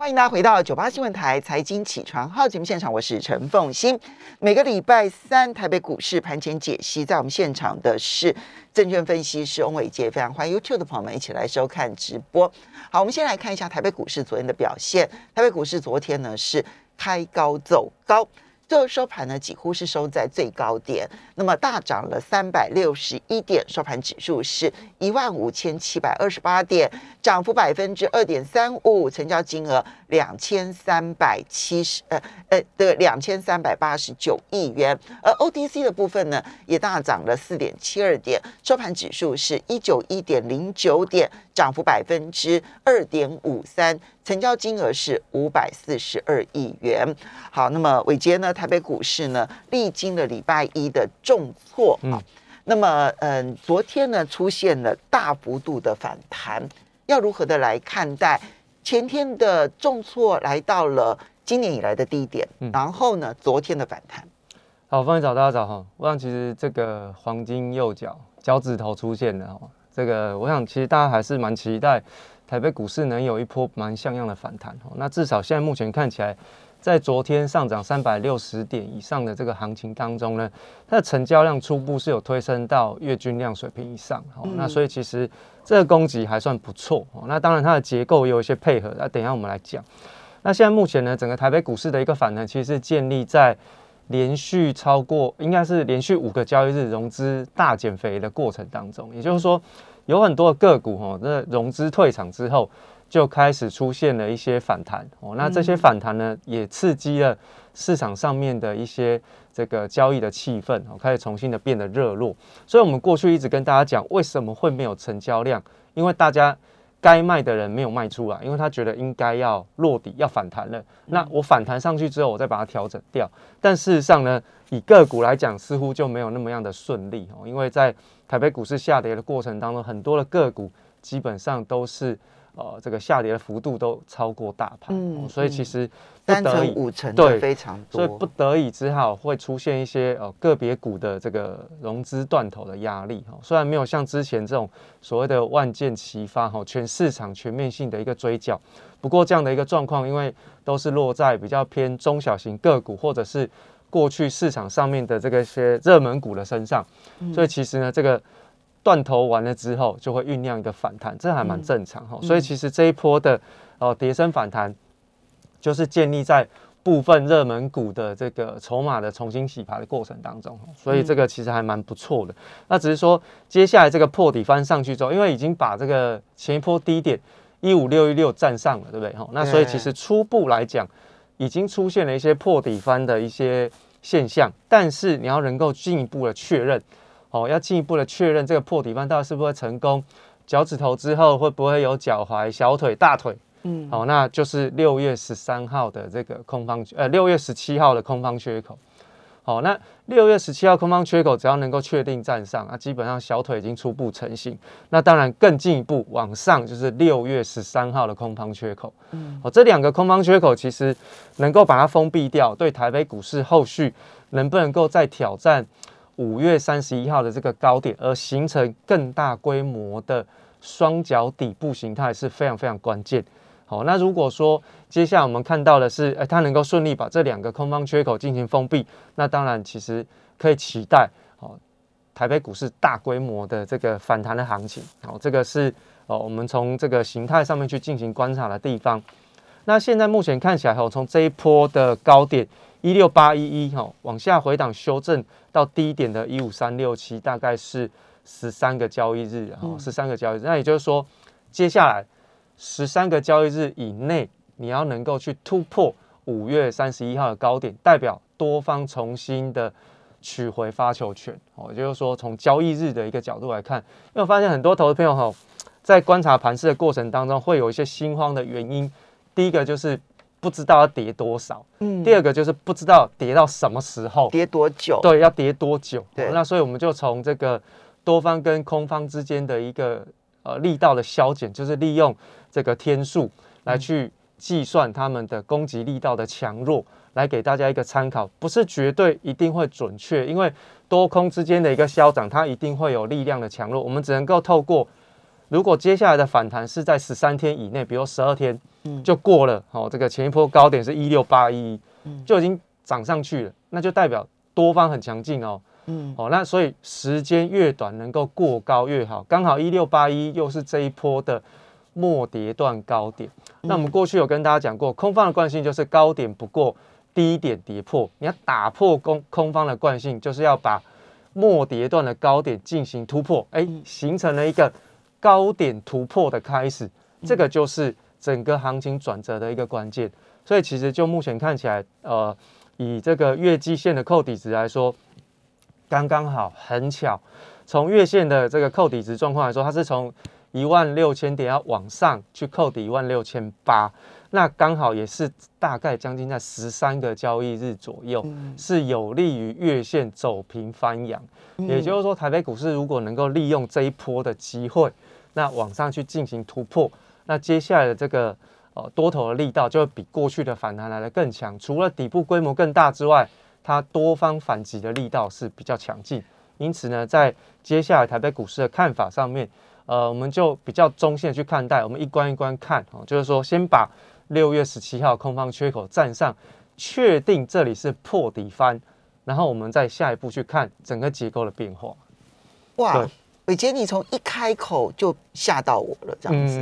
欢迎大家回到九八新闻台财经起床号节目现场，我是陈凤欣。每个礼拜三台北股市盘前解析，在我们现场的是证券分析师翁伟杰，非常欢迎 YouTube 的朋友们一起来收看直播。好，我们先来看一下台北股市昨天的表现。台北股市昨天呢是开高走高。最后收盘呢，几乎是收在最高点，那么大涨了三百六十一点，收盘指数是一万五千七百二十八点，涨幅百分之二点三五，成交金额两千三百七十呃呃的两千三百八十九亿元，而 OTC 的部分呢，也大涨了四点七二点，收盘指数是一九一点零九点，涨幅百分之二点五三。成交金额是五百四十二亿元。好，那么尾杰呢？台北股市呢，历经了礼拜一的重挫啊。那么，嗯，昨天呢，出现了大幅度的反弹，要如何的来看待前天的重挫来到了今年以来的低点？然后呢，昨天的反弹。好，方一早大家早哈。我想其实这个黄金右脚脚趾头出现了哈，这个我想其实大家还是蛮期待。台北股市能有一波蛮像样的反弹哈，那至少现在目前看起来，在昨天上涨三百六十点以上的这个行情当中呢，它的成交量初步是有推升到月均量水平以上哦，那所以其实这个供给还算不错哦，那当然它的结构也有一些配合，那等一下我们来讲。那现在目前呢，整个台北股市的一个反弹，其实是建立在连续超过应该是连续五个交易日融资大减肥的过程当中，也就是说。有很多的个股哈，那融资退场之后，就开始出现了一些反弹哦。那这些反弹呢，也刺激了市场上面的一些这个交易的气氛哦，开始重新的变得热络。所以，我们过去一直跟大家讲，为什么会没有成交量？因为大家该卖的人没有卖出来，因为他觉得应该要落底、要反弹了。那我反弹上去之后，我再把它调整掉。但事实上呢，以个股来讲，似乎就没有那么样的顺利哦，因为在台北股市下跌的过程当中，很多的个股基本上都是呃这个下跌的幅度都超过大盘，嗯，所以其实三成五成对非常多，所以不得已只好会出现一些呃个别股的这个融资断头的压力哈。虽然没有像之前这种所谓的万箭齐发哈，全市场全面性的一个追缴，不过这样的一个状况，因为都是落在比较偏中小型个股或者是。过去市场上面的这个些热门股的身上，所以其实呢，这个断头完了之后，就会酝酿一个反弹，这还蛮正常哈。所以其实这一波的哦跌升反弹，就是建立在部分热门股的这个筹码的重新洗牌的过程当中，所以这个其实还蛮不错的。那只是说接下来这个破底翻上去之后，因为已经把这个前一波低点一五六一六站上了，对不对？哈，那所以其实初步来讲。已经出现了一些破底翻的一些现象，但是你要能够进一步的确认，哦，要进一步的确认这个破底翻到底是不是成功，脚趾头之后会不会有脚踝、小腿、大腿，嗯，好，那就是六月十三号的这个空方，呃，六月十七号的空方缺口。好，那六月十七号空方缺口只要能够确定站上，那基本上小腿已经初步成型。那当然更进一步往上就是六月十三号的空方缺口。嗯，哦，这两个空方缺口其实能够把它封闭掉，对台北股市后续能不能够再挑战五月三十一号的这个高点，而形成更大规模的双脚底部形态是非常非常关键。好，那如果说接下来我们看到的是，哎，它能够顺利把这两个空方缺口进行封闭，那当然其实可以期待，哦，台北股市大规模的这个反弹的行情。好，这个是哦，我们从这个形态上面去进行观察的地方。那现在目前看起来，哈，从这一波的高点一六八一一，哈，往下回档修正到低点的一五三六七，大概是十三个交易日，哈，十三个交易日。那也就是说，接下来。十三个交易日以内，你要能够去突破五月三十一号的高点，代表多方重新的取回发球权。哦，也就是说，从交易日的一个角度来看，因为我发现很多投资朋友哈，在观察盘势的过程当中，会有一些心慌的原因。第一个就是不知道要跌多少，嗯，第二个就是不知道跌到什么时候，跌多久，对，要跌多久。对，那所以我们就从这个多方跟空方之间的一个呃力道的消减，就是利用。这个天数来去计算他们的攻击力道的强弱，来给大家一个参考，不是绝对一定会准确，因为多空之间的一个消长，它一定会有力量的强弱，我们只能够透过如果接下来的反弹是在十三天以内，比如十二天，就过了，哦，这个前一波高点是一六八一，就已经涨上去了，那就代表多方很强劲哦。嗯，哦，那所以时间越短，能够过高越好。刚好一六八一又是这一波的末跌段高点。那我们过去有跟大家讲过，空方的惯性就是高点不过低点跌破。你要打破空空方的惯性，就是要把末跌段的高点进行突破，哎，形成了一个高点突破的开始。这个就是整个行情转折的一个关键。所以其实就目前看起来，呃，以这个月季线的扣底值来说。刚刚好，很巧，从月线的这个扣底值状况来说，它是从一万六千点要往上去扣底一万六千八，那刚好也是大概将近在十三个交易日左右，是有利于月线走平翻阳。也就是说，台北股市如果能够利用这一波的机会，那往上去进行突破，那接下来的这个呃多头的力道就会比过去的反弹来的更强。除了底部规模更大之外，它多方反击的力道是比较强劲，因此呢，在接下来台北股市的看法上面，呃，我们就比较中线去看待，我们一关一关看哦，就是说先把六月十七号空方缺口站上，确定这里是破底翻，然后我们再下一步去看整个结构的变化。哇，伟杰，你从一开口就吓到我了，这样子，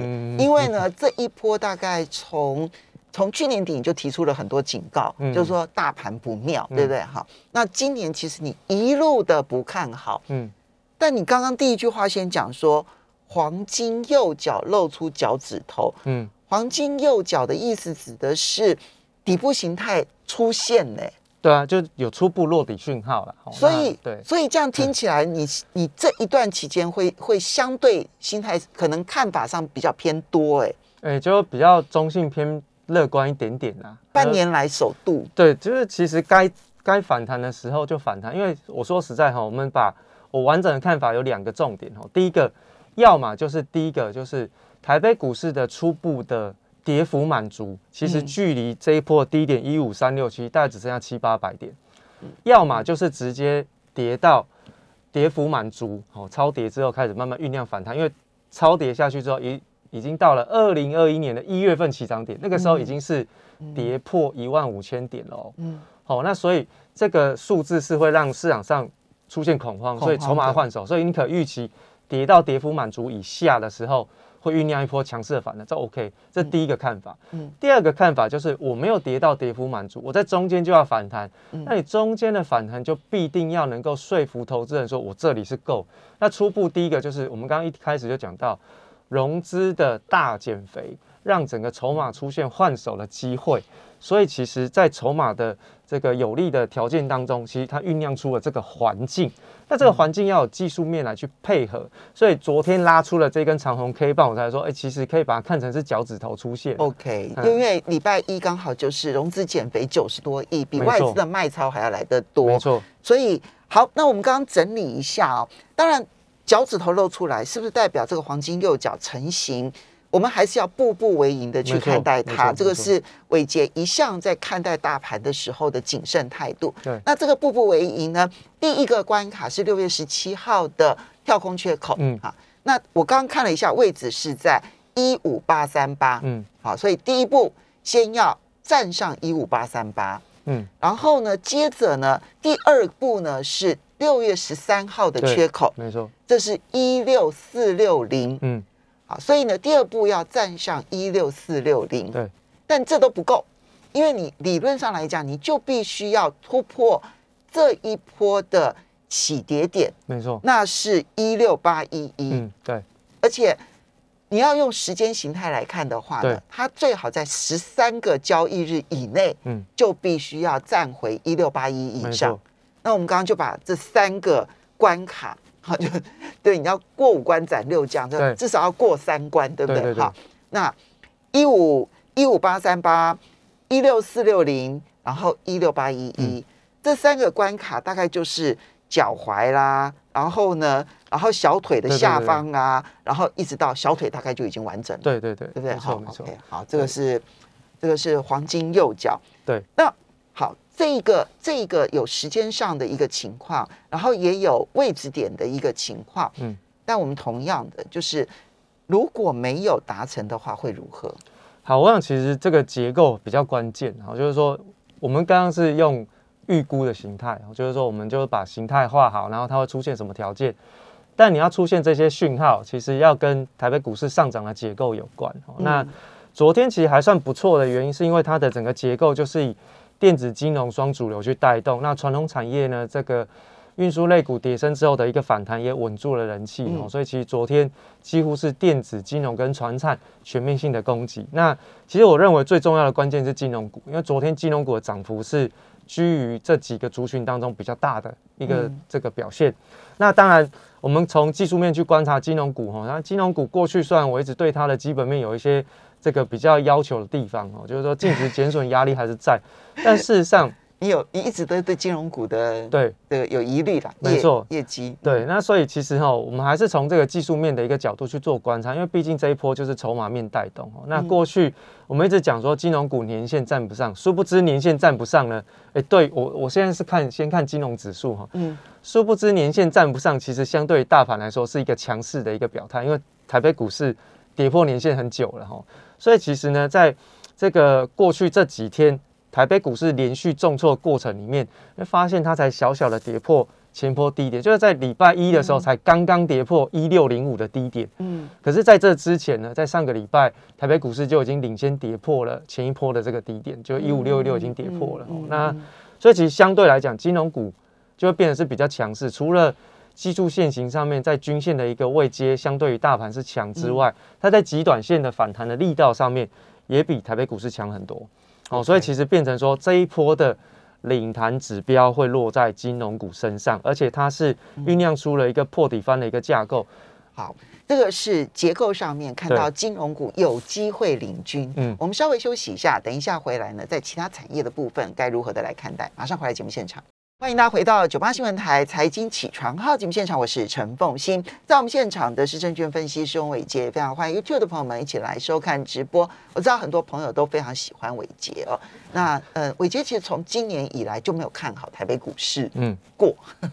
因为呢，这一波大概从。从去年底你就提出了很多警告，就是说大盘不妙，对不对？好，那今年其实你一路的不看好，嗯，但你刚刚第一句话先讲说黄金右脚露出脚趾头，嗯，黄金右脚的意思指的是底部形态出现呢，对啊，就有初步落底讯号了，所以对，所以这样听起来，你你这一段期间会会相对心态可能看法上比较偏多，哎，哎，就比较中性偏。乐观一点点啦，半年来首度。对，就是其实该该反弹的时候就反弹，因为我说实在哈，我们把我完整的看法有两个重点哦。第一个，要么就是第一个就是台北股市的初步的跌幅满足，其实距离这一波低点一五三六七大概只剩下七八百点；要么就是直接跌到跌幅满足，哦，超跌之后开始慢慢酝酿反弹，因为超跌下去之后已。已经到了二零二一年的一月份起涨点，那个时候已经是跌破一万五千点了。嗯，好，那所以这个数字是会让市场上出现恐慌，所以筹码换手，所以你可预期跌到跌幅满足以下的时候，会酝酿一波强势的反弹，这 OK。这第一个看法。嗯，第二个看法就是我没有跌到跌幅满足，我在中间就要反弹。那你中间的反弹就必定要能够说服投资人说我这里是够。那初步第一个就是我们刚刚一开始就讲到。融资的大减肥，让整个筹码出现换手的机会，所以其实，在筹码的这个有利的条件当中，其实它酝酿出了这个环境。那这个环境要有技术面来去配合，所以昨天拉出了这根长红 K 棒，我才说，哎，其实可以把它看成是脚趾头出现。OK，因为礼拜一刚好就是融资减肥九十多亿，比外资的卖超还要来得多。没错。所以好，那我们刚刚整理一下哦，当然。脚趾头露出来，是不是代表这个黄金右脚成型？我们还是要步步为营的去看待它。这个是伟杰一向在看待大盘的时候的谨慎态度。对，那这个步步为营呢？第一个关卡是六月十七号的跳空缺口。嗯，好，那我刚刚看了一下位置是在一五八三八。嗯，好，所以第一步先要站上一五八三八。嗯，然后呢，接着呢，第二步呢是。六月十三号的缺口，没错，这是一六四六零，嗯，好，所以呢，第二步要站上一六四六零，对，但这都不够，因为你理论上来讲，你就必须要突破这一波的起跌点，没错，那是一六八一一，嗯，对，而且你要用时间形态来看的话呢，它最好在十三个交易日以内，嗯，就必须要站回一六八一以上。那我们刚刚就把这三个关卡，好，就对，你要过五关斩六将，就至少要过三关，对不对？好，那一五一五八三八，一六四六零，然后一六八一一，这三个关卡大概就是脚踝啦，然后呢，然后小腿的下方啊，然后一直到小腿大概就已经完整了。对对对，对不对？没错没错。好，这个是这个是黄金右脚。对，那好。这一个这一个有时间上的一个情况，然后也有位置点的一个情况，嗯，但我们同样的就是如果没有达成的话，会如何？好，我想其实这个结构比较关键，好，就是说我们刚刚是用预估的形态，就是说我们就把形态画好，然后它会出现什么条件，但你要出现这些讯号，其实要跟台北股市上涨的结构有关。那昨天其实还算不错的原因，是因为它的整个结构就是以电子金融双主流去带动，那传统产业呢这个。运输类股跌升之后的一个反弹，也稳住了人气哦。所以其实昨天几乎是电子、金融跟船产全面性的攻击。那其实我认为最重要的关键是金融股，因为昨天金融股的涨幅是居于这几个族群当中比较大的一个这个表现。那当然，我们从技术面去观察金融股哈，那金融股过去虽然我一直对它的基本面有一些这个比较要求的地方哦，就是说净值减损压力还是在，但事实上。你有你一直都对金融股的对的有疑虑啦，没错，业绩对，那所以其实哈，我们还是从这个技术面的一个角度去做观察，因为毕竟这一波就是筹码面带动哦。那过去我们一直讲说金融股年限站不上，殊不知年限站不上呢，哎，对我我现在是看先看金融指数哈，嗯，殊不知年限站不上，其实相对大盘来说是一个强势的一个表态，因为台北股市跌破年线很久了哈，所以其实呢，在这个过去这几天。台北股市连续重挫过程里面，会发现它才小小的跌破前波低点，就是在礼拜一的时候才刚刚跌破一六零五的低点。嗯，可是在这之前呢，在上个礼拜，台北股市就已经领先跌破了前一波的这个低点，就一五六六已经跌破了。那所以其实相对来讲，金融股就会变得是比较强势。除了技术线型上面在均线的一个位阶相对于大盘是强之外，它在极短线的反弹的力道上面也比台北股市强很多。哦，所以其实变成说这一波的领弹指标会落在金融股身上，而且它是酝酿出了一个破底翻的一个架构。好，这个是结构上面看到金融股有机会领军。嗯，我们稍微休息一下，等一下回来呢，在其他产业的部分该如何的来看待？马上回来节目现场。欢迎大家回到九八新闻台财经起床号节目现场，我是陈凤欣，在我们现场的是证券分析师翁伟杰，非常欢迎 YouTube 的朋友们一起来收看直播。我知道很多朋友都非常喜欢伟杰哦。那呃，伟杰其实从今年以来就没有看好台北股市，嗯，过，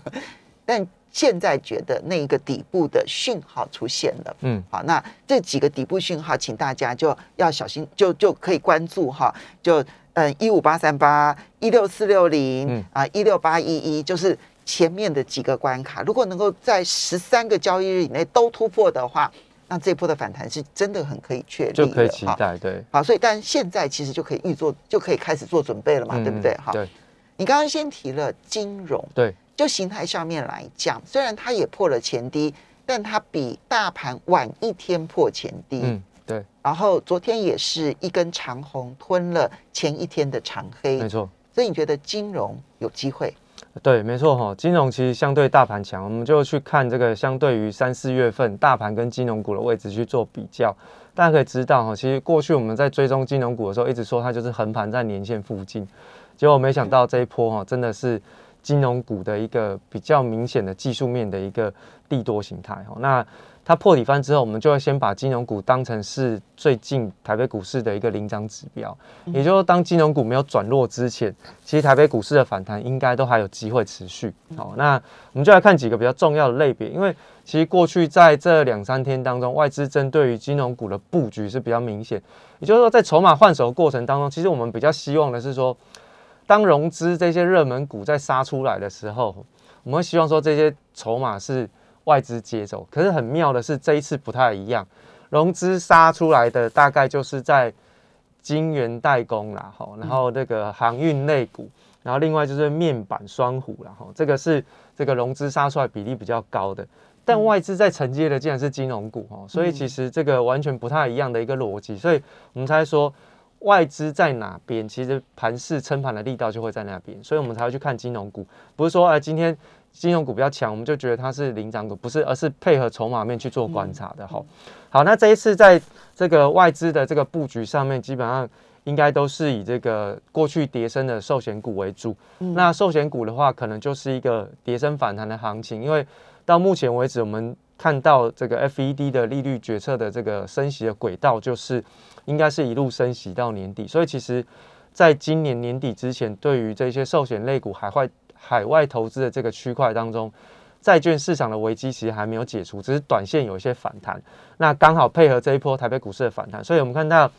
但现在觉得那一个底部的讯号出现了，嗯，好，那这几个底部讯号，请大家就要小心，就就可以关注哈，就。嗯，一五八三八、一六四六零啊，一六八一一，就是前面的几个关卡，如果能够在十三个交易日以内都突破的话，那这波的反弹是真的很可以确立，就可以期待，对。好，所以但现在其实就可以预做，就可以开始做准备了嘛，对不对？哈，对。你刚刚先提了金融，对，就形态上面来讲，虽然它也破了前低，但它比大盘晚一天破前低，嗯。对，然后昨天也是一根长红吞了前一天的长黑，没错。所以你觉得金融有机会？对，没错哈。金融其实相对大盘强，我们就去看这个相对于三四月份大盘跟金融股的位置去做比较。大家可以知道哈，其实过去我们在追踪金融股的时候，一直说它就是横盘在年线附近，结果没想到这一波哈，真的是金融股的一个比较明显的技术面的一个利多形态哈。那它破底翻之后，我们就会先把金融股当成是最近台北股市的一个领涨指标。也就是说，当金融股没有转弱之前，其实台北股市的反弹应该都还有机会持续。好，那我们就来看几个比较重要的类别，因为其实过去在这两三天当中，外资针对于金融股的布局是比较明显。也就是说，在筹码换手过程当中，其实我们比较希望的是说，当融资这些热门股在杀出来的时候，我们会希望说这些筹码是。外资接走，可是很妙的是这一次不太一样，融资杀出来的大概就是在金圆代工啦，哈，然后那个航运类股，然后另外就是面板双虎然后这个是这个融资杀出来比例比较高的，但外资在承接的竟然是金融股，哦，所以其实这个完全不太一样的一个逻辑，所以我们才说外资在哪边，其实盘势撑盘的力道就会在那边，所以我们才会去看金融股，不是说哎今天。金融股比较强，我们就觉得它是领涨股，不是，而是配合筹码面去做观察的好。好，那这一次在这个外资的这个布局上面，基本上应该都是以这个过去跌升的寿险股为主。那寿险股的话，可能就是一个跌升反弹的行情，因为到目前为止，我们看到这个 FED 的利率决策的这个升息的轨道，就是应该是一路升息到年底，所以其实在今年年底之前，对于这些寿险类股还会。海外投资的这个区块当中，债券市场的危机其实还没有解除，只是短线有一些反弹。那刚好配合这一波台北股市的反弹，所以我们看到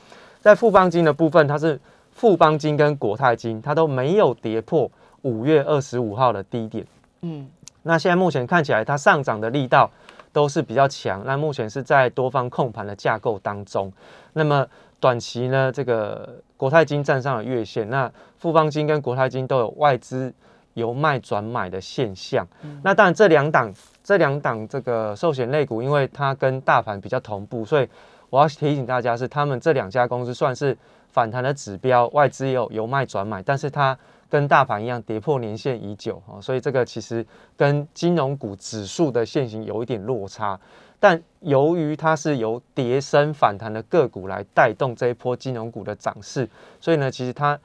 在富邦金的部分，它是富邦金跟国泰金，它都没有跌破五月二十五号的低点。嗯，那现在目前看起来，它上涨的力道都是比较强。那目前是在多方控盘的架构当中。那么短期呢，这个国泰金站上了月线，那富邦金跟国泰金都有外资由卖转买的现象。那当然，这两档这两档这个寿险类股，因为它跟大盘比较同步，所以我要提醒大家是，他们这两家公司算是反弹的指标，外资有由卖转买，但是它。跟大盘一样跌破年线已久啊，所以这个其实跟金融股指数的现形有一点落差。但由于它是由跌升反弹的个股来带动这一波金融股的涨势，所以呢，其实它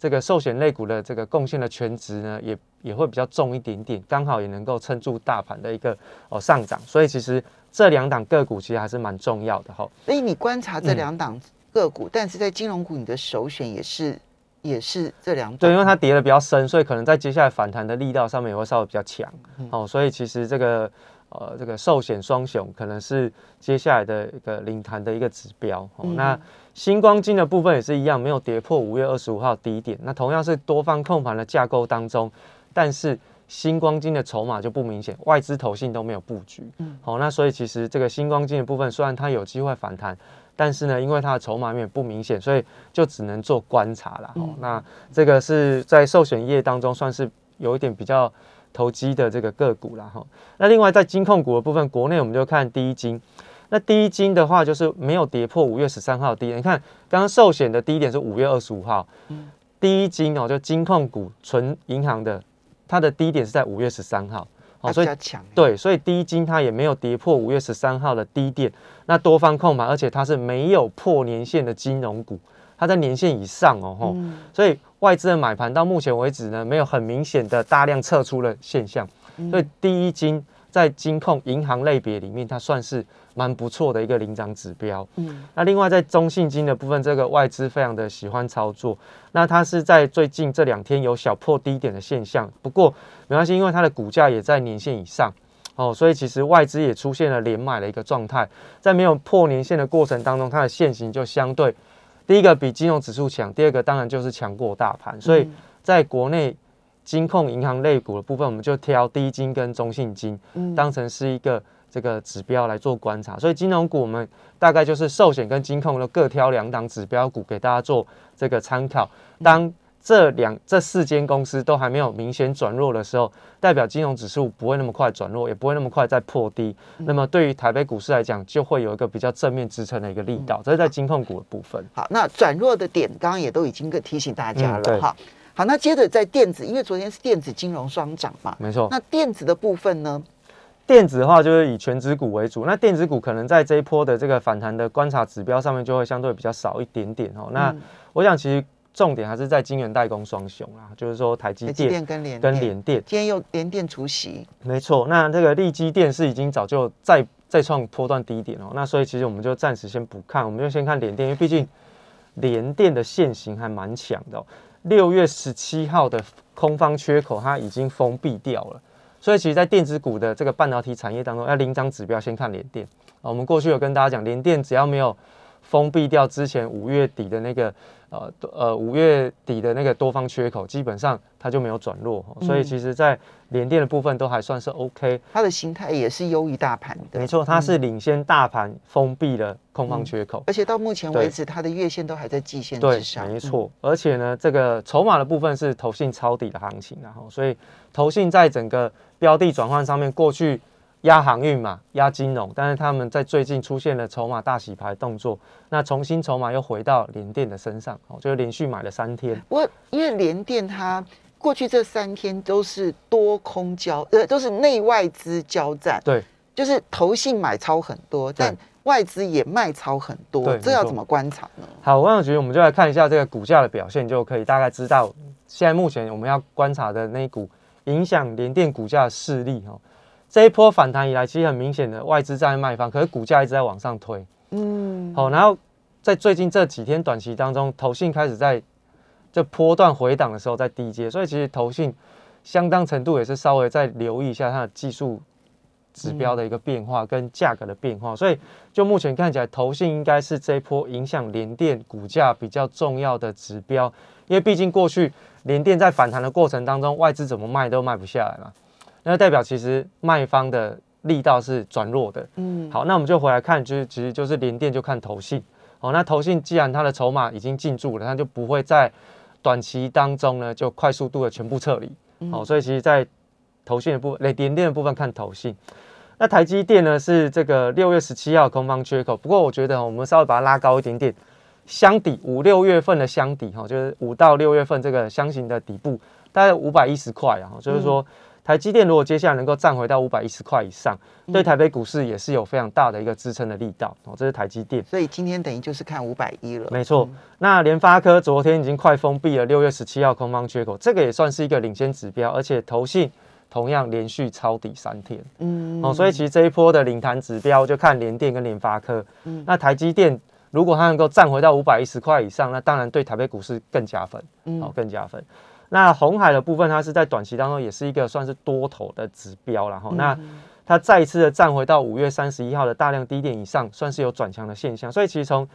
这个寿险类股的这个贡献的全值呢，也也会比较重一点点，刚好也能够撑住大盘的一个哦上涨。所以其实这两档个股其实还是蛮重要的哈。所以你观察这两档个股，但是在金融股你的首选也是。也是这两对，因为它跌的比较深，所以可能在接下来反弹的力道上面也会稍微比较强哦。所以其实这个呃，这个寿险双雄可能是接下来的一个领弹的一个指标。那星光金的部分也是一样，没有跌破五月二十五号低点。那同样是多方控盘的架构当中，但是星光金的筹码就不明显，外资投信都没有布局。嗯，好，那所以其实这个星光金的部分，虽然它有机会反弹。但是呢，因为它的筹码面不明显，所以就只能做观察了。哦，那这个是在寿险业当中算是有一点比较投机的这个个股了。哈，那另外在金控股的部分，国内我们就看第一金。那第一金的话，就是没有跌破五月十三号低点。你看，刚刚寿险的低点是五月二十五号，第一金哦，就金控股纯银行的，它的低点是在五月十三号。哦，所以强对，所以低金它也没有跌破五月十三号的低点，那多方控盘，而且它是没有破年线的金融股，它在年线以上哦，吼，所以外资的买盘到目前为止呢，没有很明显的大量撤出的现象，所以第一金在金控银行类别里面，它算是。蛮不错的一个领涨指标。嗯，那另外在中信金的部分，这个外资非常的喜欢操作。那它是在最近这两天有小破低点的现象，不过没关系，因为它的股价也在年线以上哦，所以其实外资也出现了连买的一个状态。在没有破年线的过程当中，它的现形就相对第一个比金融指数强，第二个当然就是强过大盘。所以在国内金控银行类股的部分，我们就挑低金跟中性金当成是一个。这个指标来做观察，所以金融股我们大概就是寿险跟金控的各挑两档指标股给大家做这个参考。当这两这四间公司都还没有明显转弱的时候，代表金融指数不会那么快转弱，也不会那么快再破低。那么对于台北股市来讲，就会有一个比较正面支撑的一个力道。这是在金控股的部分。好，那转弱的点刚刚也都已经提醒大家了哈。好，那接着在电子，因为昨天是电子金融双涨嘛，没错。那电子的部分呢？电子的话就是以全指股为主，那电子股可能在这一波的这个反弹的观察指标上面就会相对比较少一点点哦。那我想其实重点还是在晶圆代工双雄啊，就是说台积电跟联跟联电，今天又联电出席，没错。那这个利基电是已经早就再再创波段低点哦，那所以其实我们就暂时先不看，我们就先看联电，因为毕竟联电的线型还蛮强的。六月十七号的空方缺口它已经封闭掉了。所以，其实，在电子股的这个半导体产业当中，要领涨指标，先看联电啊。我们过去有跟大家讲，联电只要没有封闭掉之前五月底的那个呃呃五月底的那个多方缺口，基本上它就没有转弱。所以，其实，在联电的部分都还算是 OK。它的形态也是优于大盘的，没错，它是领先大盘封闭了空方缺口，而且到目前为止，它的月线都还在季线之上。没错，而且呢，这个筹码的部分是投信抄底的行情，然后，所以投信在整个标的转换上面，过去压航运嘛，压金融，但是他们在最近出现了筹码大洗牌动作，那重新筹码又回到联电的身上，哦，就是连续买了三天。我因为联电它过去这三天都是多空交，呃，都是内外资交战，对，就是投信买超很多，但外资也卖超很多，这要怎么观察呢？好，我想觉我们就来看一下这个股价的表现，就可以大概知道现在目前我们要观察的那一股。影响联电股价的势力哈，这一波反弹以来，其实很明显的外资在卖方，可是股价一直在往上推。嗯，好，然后在最近这几天短期当中，投信开始在这波段回档的时候在低阶，所以其实投信相当程度也是稍微在留意一下它的技术指标的一个变化跟价格的变化，所以就目前看起来，投信应该是这一波影响联电股价比较重要的指标，因为毕竟过去联电在反弹的过程当中，外资怎么卖都卖不下来嘛，那代表其实卖方的力道是转弱的。嗯，好，那我们就回来看，就是其实就是连电就看投信，哦，那投信既然它的筹码已经进驻了，它就不会在短期当中呢就快速度的全部撤离。好，所以其实，在投信的部分，联联电的部分看投信。那台积电呢是这个六月十七号空方缺口，不过我觉得我们稍微把它拉高一点点，箱底五六月份的箱底哈，就是五到六月份这个箱型的底部大概五百一十块啊，就是说台积电如果接下来能够站回到五百一十块以上，对台北股市也是有非常大的一个支撑的力道哦。这是台积电，所以今天等于就是看五百一了。没错，那联发科昨天已经快封闭了六月十七号空方缺口，这个也算是一个领先指标，而且投信。同样连续抄底三天，嗯，哦，所以其实这一波的领弹指标就看联电跟联发科，嗯，那台积电如果它能够站回到五百一十块以上，那当然对台北股市更加分，嗯，哦，更加分。那红海的部分，它是在短期当中也是一个算是多头的指标，然后那它再一次的站回到五月三十一号的大量低点以上，算是有转强的现象。所以其实从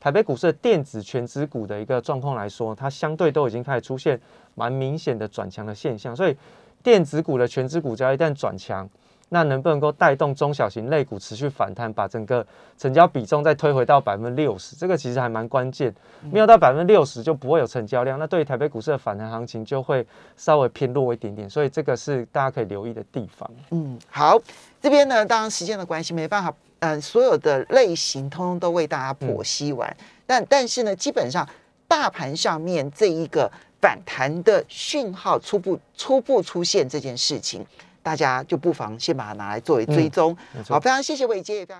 台北股市的电子全指股的一个状况来说，它相对都已经开始出现蛮明显的转强的现象，所以。电子股的全指股只要一旦转强，那能不能够带动中小型类股持续反弹，把整个成交比重再推回到百分之六十？这个其实还蛮关键，没有到百分之六十就不会有成交量，那对于台北股市的反弹行情就会稍微偏弱一点点，所以这个是大家可以留意的地方。嗯，好，这边呢，当然时间的关系没办法，嗯，所有的类型通通都为大家剖析完，但但是呢，基本上大盘上面这一个。反弹的讯号初步初步出现这件事情，大家就不妨先把它拿来作为追踪。好，非常谢谢伟杰，也非常。